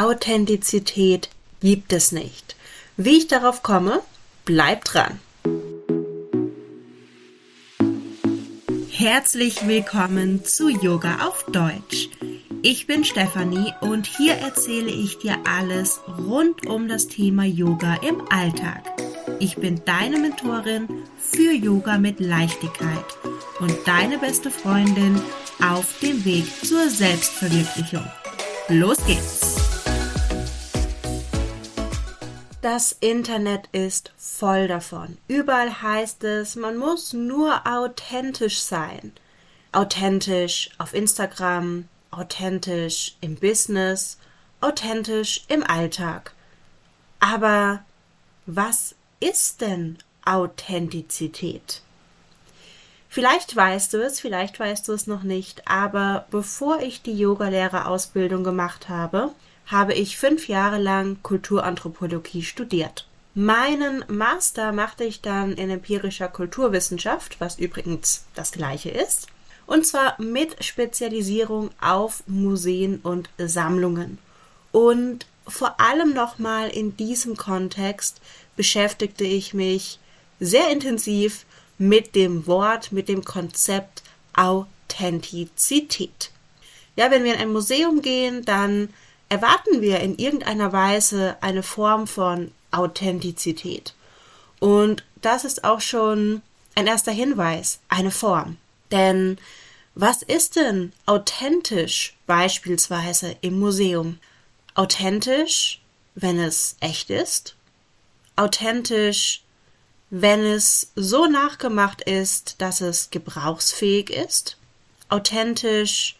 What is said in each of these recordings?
Authentizität gibt es nicht. Wie ich darauf komme, bleibt dran. Herzlich willkommen zu Yoga auf Deutsch. Ich bin Stefanie und hier erzähle ich dir alles rund um das Thema Yoga im Alltag. Ich bin deine Mentorin für Yoga mit Leichtigkeit und deine beste Freundin auf dem Weg zur Selbstverwirklichung. Los geht's! Das Internet ist voll davon. Überall heißt es, man muss nur authentisch sein. Authentisch auf Instagram, authentisch im Business, authentisch im Alltag. Aber was ist denn Authentizität? Vielleicht weißt du es, vielleicht weißt du es noch nicht, aber bevor ich die Yogalehrerausbildung gemacht habe, habe ich fünf Jahre lang Kulturanthropologie studiert. Meinen Master machte ich dann in empirischer Kulturwissenschaft, was übrigens das gleiche ist, und zwar mit Spezialisierung auf Museen und Sammlungen. Und vor allem nochmal in diesem Kontext beschäftigte ich mich sehr intensiv mit dem Wort, mit dem Konzept Authentizität. Ja, wenn wir in ein Museum gehen, dann erwarten wir in irgendeiner Weise eine Form von Authentizität. Und das ist auch schon ein erster Hinweis, eine Form. Denn was ist denn authentisch beispielsweise im Museum? Authentisch, wenn es echt ist? Authentisch, wenn es so nachgemacht ist, dass es gebrauchsfähig ist? Authentisch,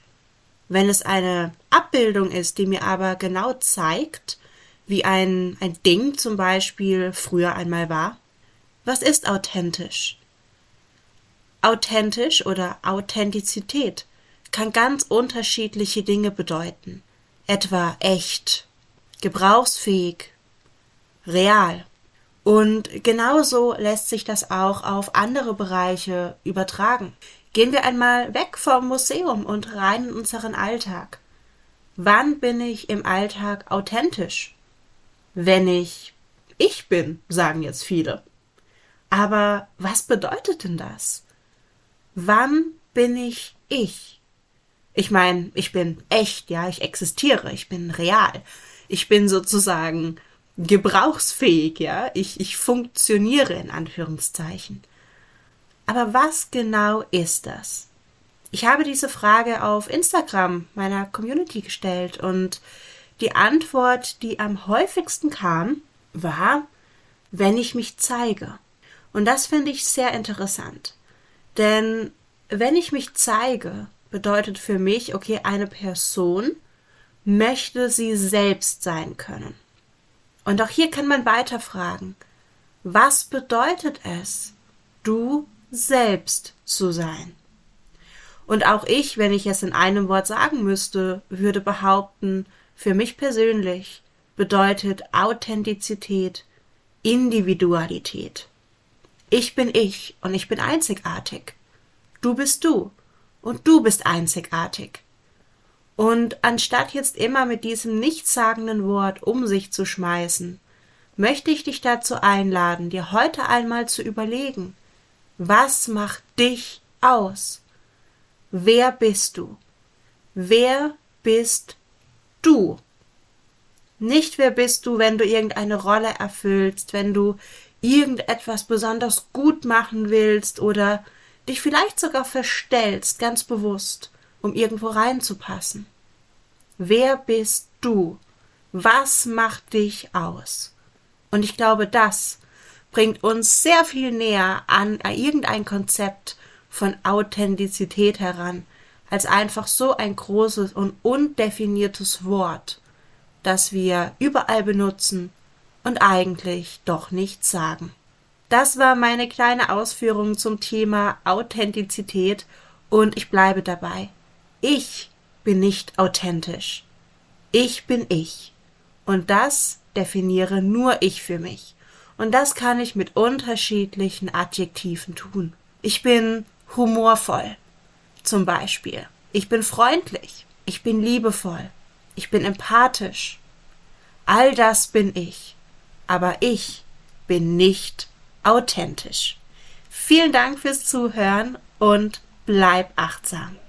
wenn es eine Abbildung ist, die mir aber genau zeigt, wie ein, ein Ding zum Beispiel früher einmal war? Was ist authentisch? Authentisch oder Authentizität kann ganz unterschiedliche Dinge bedeuten. Etwa echt, gebrauchsfähig, real. Und genauso lässt sich das auch auf andere Bereiche übertragen. Gehen wir einmal weg vom Museum und rein in unseren Alltag. Wann bin ich im Alltag authentisch? Wenn ich ich bin, sagen jetzt viele. Aber was bedeutet denn das? Wann bin ich ich? Ich meine, ich bin echt, ja, ich existiere, ich bin real. Ich bin sozusagen gebrauchsfähig, ja, ich, ich funktioniere in Anführungszeichen. Aber was genau ist das? Ich habe diese Frage auf Instagram meiner Community gestellt und die Antwort, die am häufigsten kam, war, wenn ich mich zeige. Und das finde ich sehr interessant. Denn wenn ich mich zeige, bedeutet für mich, okay, eine Person möchte sie selbst sein können. Und auch hier kann man weiter fragen, was bedeutet es, du selbst zu sein. Und auch ich, wenn ich es in einem Wort sagen müsste, würde behaupten, für mich persönlich bedeutet Authentizität Individualität. Ich bin ich und ich bin einzigartig. Du bist du und du bist einzigartig. Und anstatt jetzt immer mit diesem nichtssagenden Wort um sich zu schmeißen, möchte ich dich dazu einladen, dir heute einmal zu überlegen, was macht dich aus? Wer bist du? Wer bist du? Nicht wer bist du, wenn du irgendeine Rolle erfüllst, wenn du irgendetwas besonders gut machen willst oder dich vielleicht sogar verstellst, ganz bewusst, um irgendwo reinzupassen. Wer bist du? Was macht dich aus? Und ich glaube, das bringt uns sehr viel näher an irgendein Konzept von Authentizität heran, als einfach so ein großes und undefiniertes Wort, das wir überall benutzen und eigentlich doch nichts sagen. Das war meine kleine Ausführung zum Thema Authentizität und ich bleibe dabei. Ich bin nicht authentisch. Ich bin ich. Und das definiere nur ich für mich. Und das kann ich mit unterschiedlichen Adjektiven tun. Ich bin humorvoll. Zum Beispiel. Ich bin freundlich. Ich bin liebevoll. Ich bin empathisch. All das bin ich. Aber ich bin nicht authentisch. Vielen Dank fürs Zuhören und bleib achtsam.